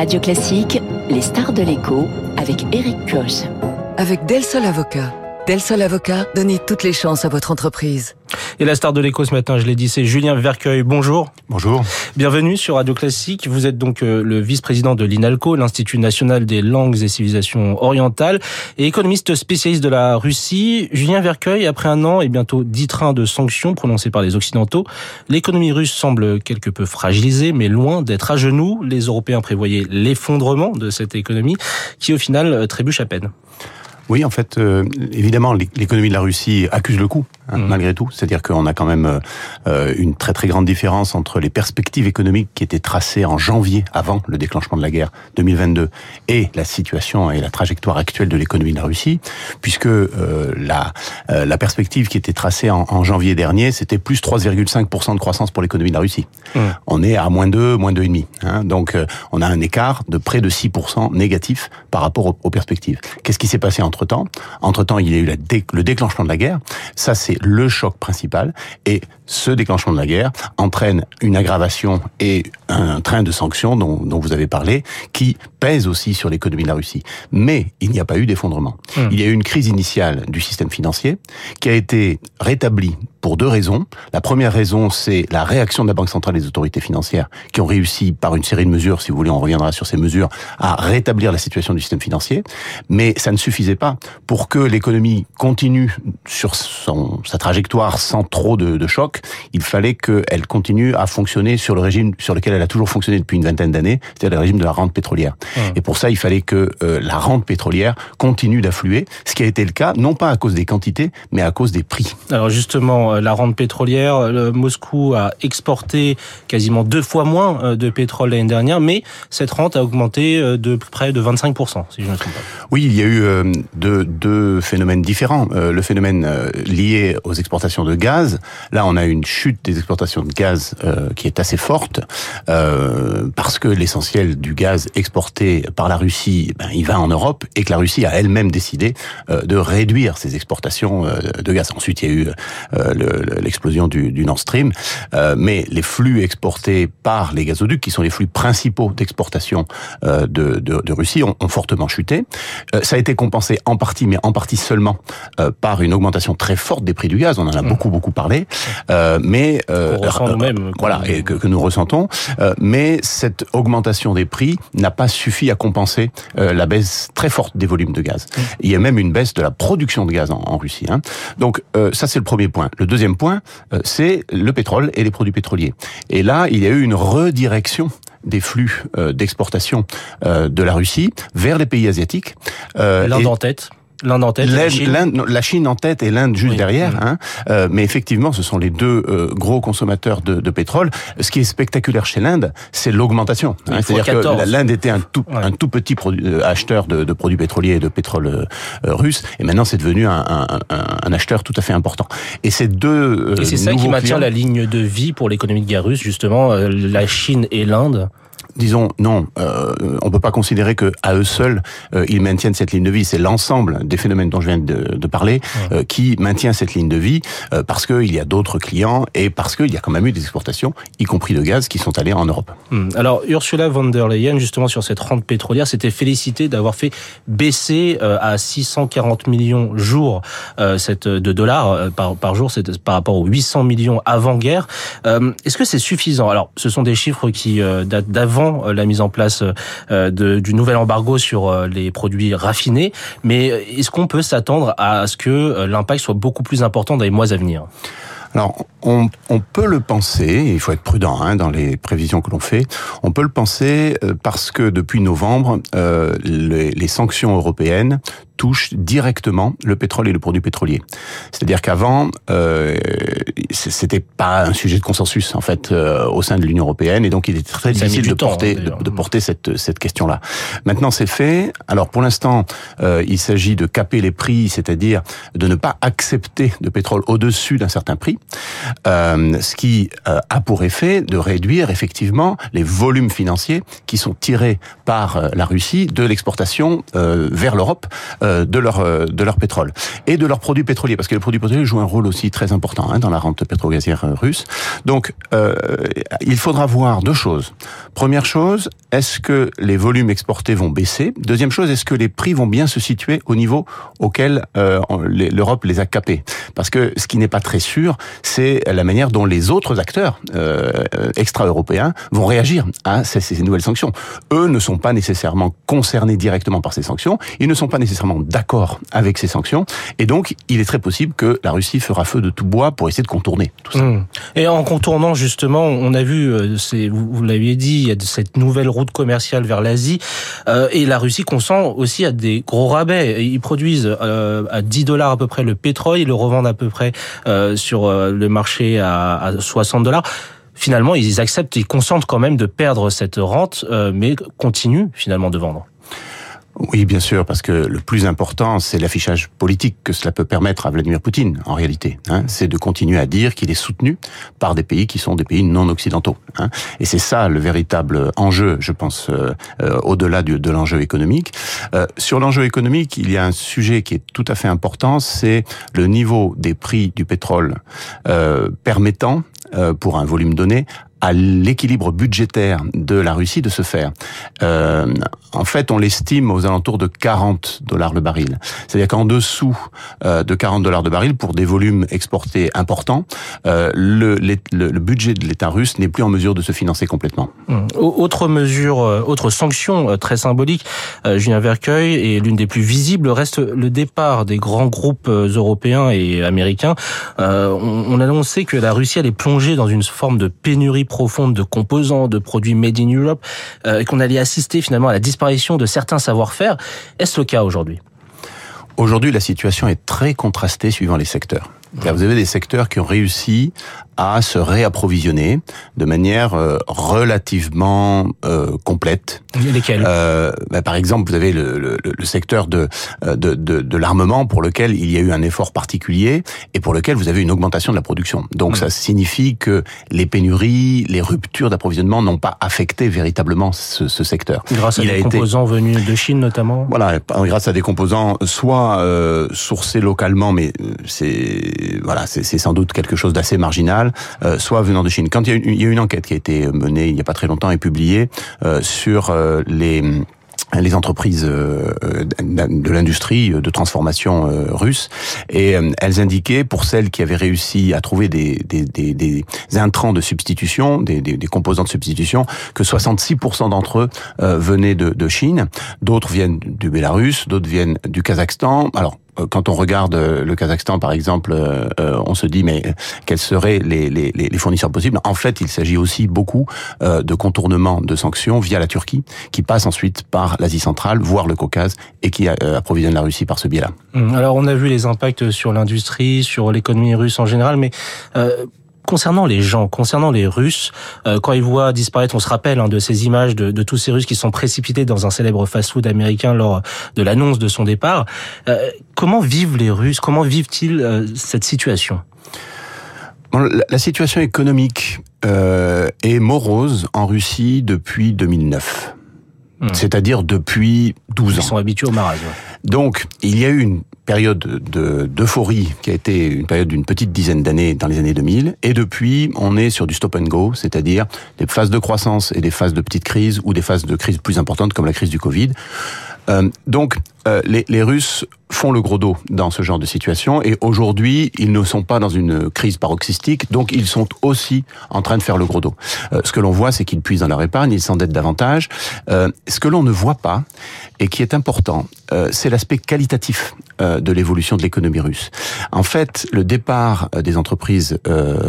Radio Classique, les stars de l'écho avec Eric Koch. Avec Del Sol Avocat. Del Sol Avocat, donnez toutes les chances à votre entreprise. Et la star de l'écho ce matin, je l'ai dit, c'est Julien Vercueil. Bonjour. Bonjour. Bienvenue sur Radio Classique. Vous êtes donc euh, le vice-président de l'INALCO, l'Institut national des langues et civilisations orientales, et économiste spécialiste de la Russie. Julien Vercueil, après un an et bientôt dix trains de sanctions prononcés par les Occidentaux, l'économie russe semble quelque peu fragilisée, mais loin d'être à genoux. Les Européens prévoyaient l'effondrement de cette économie, qui au final trébuche à peine. Oui, en fait, euh, évidemment, l'économie de la Russie accuse le coup, hein, mmh. malgré tout. C'est-à-dire qu'on a quand même euh, une très très grande différence entre les perspectives économiques qui étaient tracées en janvier, avant le déclenchement de la guerre 2022, et la situation et la trajectoire actuelle de l'économie de la Russie, puisque euh, la, euh, la perspective qui était tracée en, en janvier dernier, c'était plus 3,5% de croissance pour l'économie de la Russie. Mmh. On est à moins 2, moins 2,5. Hein, donc on a un écart de près de 6% négatif par rapport aux, aux perspectives. Qu'est-ce qui s'est passé entre entre-temps? Entre-temps, il y a eu la dé le déclenchement de la guerre. Ça, c'est le choc principal. Et ce déclenchement de la guerre entraîne une aggravation et un train de sanctions dont, dont vous avez parlé, qui pèse aussi sur l'économie de la Russie. Mais il n'y a pas eu d'effondrement. Mmh. Il y a eu une crise initiale du système financier qui a été rétablie pour deux raisons. La première raison, c'est la réaction de la Banque centrale et des autorités financières qui ont réussi par une série de mesures, si vous voulez, on reviendra sur ces mesures, à rétablir la situation du système financier. Mais ça ne suffisait pas pour que l'économie continue sur son, sa trajectoire sans trop de, de choc. Il fallait qu'elle continue à fonctionner sur le régime sur lequel elle a toujours fonctionné depuis une vingtaine d'années, c'est-à-dire le régime de la rente pétrolière. Mmh. Et pour ça, il fallait que euh, la rente pétrolière continue d'affluer, ce qui a été le cas, non pas à cause des quantités, mais à cause des prix. Alors justement, euh, la rente pétrolière, le Moscou a exporté quasiment deux fois moins euh, de pétrole l'année dernière, mais cette rente a augmenté de près de 25%, si je ne me trompe pas. Oui, il y a eu deux, deux phénomènes différents. Le phénomène lié aux exportations de gaz, là on a une chute des exportations de gaz qui est assez forte, parce que l'essentiel du gaz exporté par la Russie, ben, il va en Europe et que la Russie a elle-même décidé euh, de réduire ses exportations euh, de gaz. Ensuite, il y a eu euh, l'explosion du, du, Nord Stream, euh, mais les flux exportés par les gazoducs, qui sont les flux principaux d'exportation euh, de, de, de, Russie, ont, ont fortement chuté. Euh, ça a été compensé en partie, mais en partie seulement, par une augmentation très forte des prix du gaz. On en a mmh. beaucoup beaucoup parlé, mais voilà et que, que, nous ressentons. mais cette augmentation des prix n'a pas suffi à compenser euh, la baisse très forte des volumes de gaz. Mmh. Il y a même une baisse de la production de gaz en, en Russie. Hein. Donc euh, ça c'est le premier point. Le deuxième point, euh, c'est le pétrole et les produits pétroliers. Et là, il y a eu une redirection des flux euh, d'exportation euh, de la Russie vers les pays asiatiques. L'Inde en tête L'Inde en tête, la Chine. la Chine en tête et l'Inde juste oui, derrière. Oui. Hein. Euh, mais effectivement, ce sont les deux euh, gros consommateurs de, de, pétrole. Ce qui est spectaculaire chez l'Inde, c'est l'augmentation. Hein. C'est-à-dire que l'Inde était un tout, ouais. un tout petit euh, acheteur de, de, produits pétroliers et de pétrole euh, russe, et maintenant c'est devenu un, un, un, acheteur tout à fait important. Et ces deux euh, Et c'est ça qui maintient clients... la ligne de vie pour l'économie de guerre russe, justement, la Chine et l'Inde disons non, euh, on peut pas considérer que à eux seuls euh, ils maintiennent cette ligne de vie. C'est l'ensemble des phénomènes dont je viens de, de parler ouais. euh, qui maintient cette ligne de vie parce qu'il y a d'autres clients et parce qu'il y a quand même eu des exportations, y compris de gaz, qui sont allées en Europe. Hum. Alors Ursula von der Leyen, justement sur cette rente pétrolière, s'était félicitée d'avoir fait baisser à 640 millions jour cette de dollars par, par jour, c'est par rapport aux 800 millions avant guerre. Est-ce que c'est suffisant? Alors, ce sont des chiffres qui datent d'avant avant la mise en place euh, du nouvel embargo sur euh, les produits raffinés. Mais est-ce qu'on peut s'attendre à ce que euh, l'impact soit beaucoup plus important dans les mois à venir? On, on, peut le penser, il faut être prudent hein, dans les prévisions que l'on fait, on peut le penser parce que depuis novembre, euh, les, les, sanctions européennes touche directement le pétrole et le produit pétrolier. C'est-à-dire qu'avant, euh, c'était pas un sujet de consensus en fait euh, au sein de l'Union européenne, et donc il était très difficile de, temps, porter, de, de, porter cette cette question-là. Maintenant, c'est fait. Alors pour l'instant, euh, il s'agit de caper les prix, c'est-à-dire de ne pas accepter de pétrole au-dessus d'un certain prix. Ce qui a pour effet de réduire effectivement les volumes financiers qui sont tirés par la Russie de l'exportation vers l'Europe de leur de leur pétrole et de leurs produits pétroliers, parce que les produits pétroliers jouent un rôle aussi très important hein, dans la rente pétro-gazière russe. Donc, il faudra voir deux choses. Première chose, est-ce que les volumes exportés vont baisser? Deuxième chose, est-ce que les prix vont bien se situer au niveau auquel euh, l'Europe les a capés? Parce que ce qui n'est pas très sûr, c'est la manière dont les autres acteurs euh, extra-européens vont réagir à ces, ces, nouvelles sanctions. Eux ne sont pas nécessairement concernés directement par ces sanctions, ils ne sont pas nécessairement d'accord avec ces sanctions, et donc il est très possible que la Russie fera feu de tout bois pour essayer de contourner tout ça. Mmh. Et en contournant justement, on a vu, euh, vous, l'aviez dit, il y a cette nouvelle route commerciale vers l'Asie, euh, et la Russie consent aussi à des gros rabais. Ils produisent à 10 dollars à peu près le pétrole, ils le revendent à peu près sur le marché à, à 60 dollars finalement, ils acceptent, ils consentent quand même de perdre cette rente, mais continuent finalement de vendre. Oui, bien sûr, parce que le plus important, c'est l'affichage politique que cela peut permettre à Vladimir Poutine, en réalité. Hein. c'est de continuer à dire qu'il est soutenu par des pays qui sont des pays non occidentaux. Hein. et c'est ça le véritable enjeu, je pense, euh, euh, au-delà de l'enjeu économique. Euh, sur l'enjeu économique, il y a un sujet qui est tout à fait important, c'est le niveau des prix du pétrole permettant pour un volume donné à l'équilibre budgétaire de la Russie de se faire. Euh, en fait, on l'estime aux alentours de 40 dollars le baril. C'est-à-dire qu'en dessous euh, de 40 dollars de baril, pour des volumes exportés importants, euh, le, le, le, budget de l'État russe n'est plus en mesure de se financer complètement. Hum. Autre mesure, euh, autre sanction euh, très symbolique, Julien Vercueil, et l'une des plus visibles, reste le départ des grands groupes européens et américains. On, on a annoncé que la Russie allait plonger dans une forme de pénurie profonde de composants, de produits made in Europe, euh, et qu'on allait assister finalement à la disparition de certains savoir-faire. Est-ce le cas aujourd'hui? Aujourd'hui, la situation est très contrastée suivant les secteurs. Vous avez des secteurs qui ont réussi à se réapprovisionner de manière euh, relativement euh, complète. Lesquels? Euh, bah, Par exemple, vous avez le, le, le secteur de, euh, de, de, de l'armement pour lequel il y a eu un effort particulier et pour lequel vous avez une augmentation de la production. Donc mmh. ça signifie que les pénuries, les ruptures d'approvisionnement n'ont pas affecté véritablement ce, ce secteur. Grâce à des composants été... venus de Chine notamment? Voilà, grâce à des composants soit euh, sourcés localement, mais c'est voilà, c'est sans doute quelque chose d'assez marginal euh, soit venant de Chine. Quand il y, a une, il y, a une, enquête qui a été menée il n'y a pas très longtemps et publiée euh, sur euh, les les entreprises de l'industrie de transformation russe et elles indiquaient pour celles qui avaient réussi à trouver des, des, des, des intrants de substitution, des, des, composants de substitution, que 66% d'entre eux venaient de, de Chine, d'autres viennent du Bélarus, d'autres viennent du Kazakhstan. Alors quand on regarde euh, le Kazakhstan, par exemple, euh, on se dit mais quels seraient les, les, les fournisseurs possibles? En fait, il s'agit aussi beaucoup de contournement de sanctions via la Turquie, qui passe ensuite par l'Asie centrale, voire le Caucase, et qui approvisionne la Russie par ce biais-là. Hum, alors, on a vu les impacts sur l'industrie, sur l'économie russe en général, mais concernant les gens, concernant les Russes, euh, quand ils voient disparaître, on se rappelle hein, de ces images de, de, tous ces Russes qui sont précipités dans un célèbre fast-food américain lors de l'annonce de son départ. Euh, comment vivent les Russes Comment vivent-ils euh, cette situation? Bon, la, la, situation économique euh, est morose en Russie depuis 2009. Hmm. C'est-à-dire depuis 12 ans. Ils sont habitués au marasme. Donc, il y a eu une période d'euphorie qui a été une période d'une petite dizaine d'années dans les années 2000. Et depuis, on est sur du stop and go, c'est-à-dire des phases de croissance et des phases de petites crises ou des phases de crise plus importantes comme la crise du Covid. Euh, donc, euh, les, les, Russes font le gros dos dans ce genre de situation et aujourd'hui, ils ne sont pas dans une crise paroxystique, donc ils sont aussi en train de faire le gros dos. Euh, ce que l'on voit, c'est qu'ils puisent dans leur épargne, ils s'endettent davantage. Euh, ce que l'on ne voit pas et qui est important, euh, c'est l'aspect qualitatif euh, de l'évolution de l'économie russe. En fait, le départ des entreprises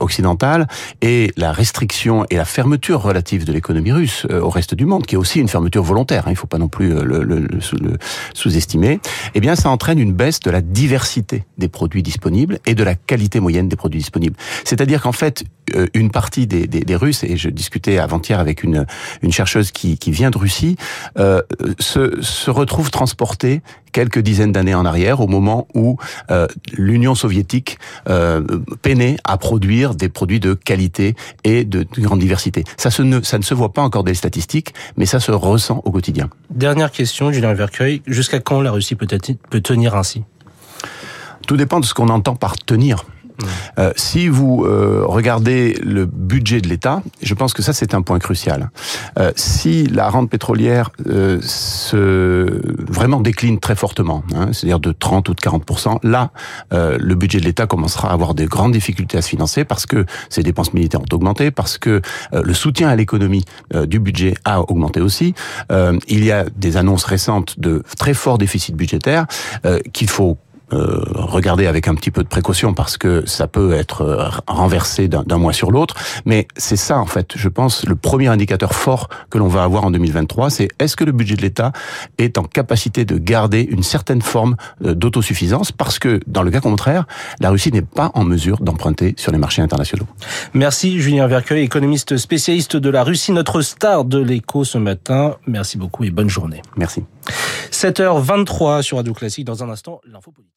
occidentales et la restriction et la fermeture relative de l'économie russe au reste du monde, qui est aussi une fermeture volontaire, hein, il ne faut pas non plus le, le, le sous-estimer, eh bien ça entraîne une baisse de la diversité des produits disponibles et de la qualité moyenne des produits disponibles. C'est-à-dire qu'en fait, une partie des, des, des Russes, et je discutais avant-hier avec une, une chercheuse qui, qui vient de Russie, euh, se, se retrouve transportée quelques dizaines d'années en arrière, au moment où euh, l'Union soviétique euh, peinait à produire des produits de qualité et de, de grande diversité. Ça, se ne, ça ne se voit pas encore des statistiques, mais ça se ressent au quotidien. Dernière question, Julien Vercueil. Jusqu'à quand la Russie peut, peut tenir ainsi? Tout dépend de ce qu'on entend par tenir. Euh, si vous euh, regardez le budget de l'État, je pense que ça c'est un point crucial. Euh, si la rente pétrolière euh, se vraiment décline très fortement, hein, c'est-à-dire de 30 ou de 40 là, euh, le budget de l'État commencera à avoir de grandes difficultés à se financer parce que ses dépenses militaires ont augmenté, parce que euh, le soutien à l'économie du budget a augmenté aussi. il y a des annonces récentes de très forts déficits budgétaires qu'il faut euh, regarder avec un petit peu de précaution parce que ça peut être euh, renversé d'un mois sur l'autre. Mais c'est ça, en fait, je pense, le premier indicateur fort que l'on va avoir en 2023, c'est est-ce que le budget de l'État est en capacité de garder une certaine forme euh, d'autosuffisance? Parce que, dans le cas contraire, la Russie n'est pas en mesure d'emprunter sur les marchés internationaux. Merci Julien Vercueil, économiste spécialiste de la Russie, notre star de l'écho ce matin. Merci beaucoup et bonne journée. Merci. 7h23 sur Radio Classique. Dans un instant, l'info politique.